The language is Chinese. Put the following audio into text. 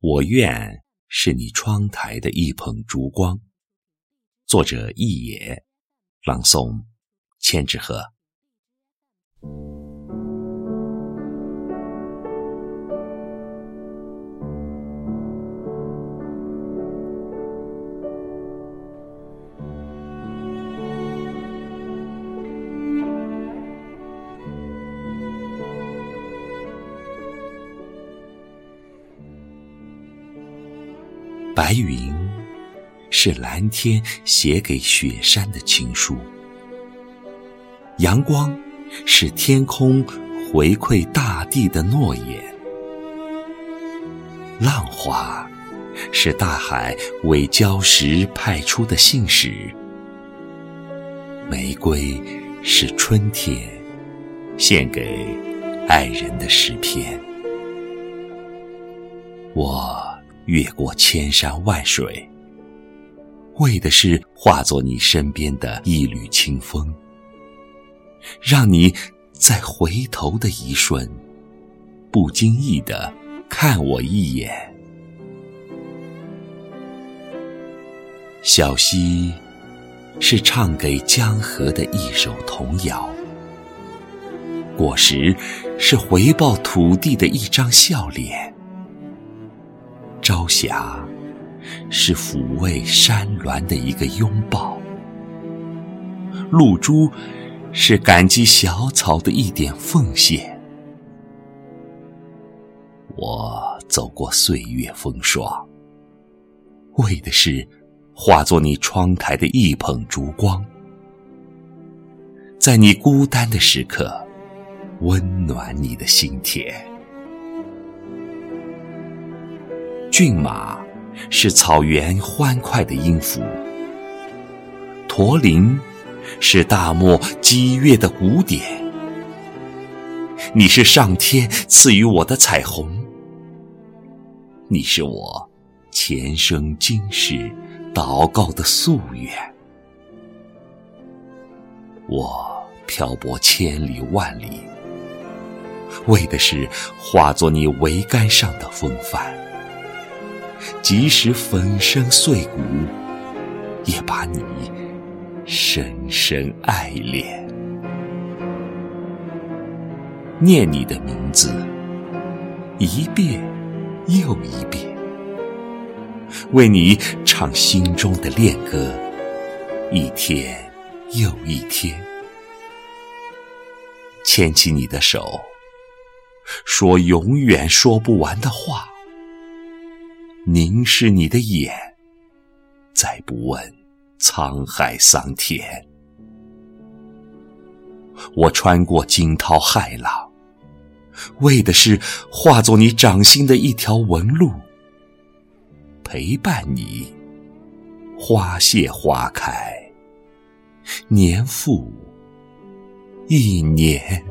我愿是你窗台的一捧烛光。作者：一野，朗诵：千纸鹤。白云是蓝天写给雪山的情书，阳光是天空回馈大地的诺言，浪花是大海为礁石派出的信使，玫瑰是春天献给爱人的诗篇。我。越过千山万水，为的是化作你身边的一缕清风，让你在回头的一瞬，不经意的看我一眼。小溪是唱给江河的一首童谣，果实是回报土地的一张笑脸。朝霞是抚慰山峦的一个拥抱，露珠是感激小草的一点奉献。我走过岁月风霜，为的是化作你窗台的一捧烛光，在你孤单的时刻，温暖你的心田。骏马是草原欢快的音符，驼铃是大漠激越的鼓点。你是上天赐予我的彩虹，你是我前生今世祷告的夙愿。我漂泊千里万里，为的是化作你桅杆上的风帆。即使粉身碎骨，也把你深深爱恋。念你的名字，一遍又一遍，为你唱心中的恋歌，一天又一天。牵起你的手，说永远说不完的话。凝视你的眼，再不问沧海桑田。我穿过惊涛骇浪，为的是化作你掌心的一条纹路，陪伴你花谢花开，年复一年。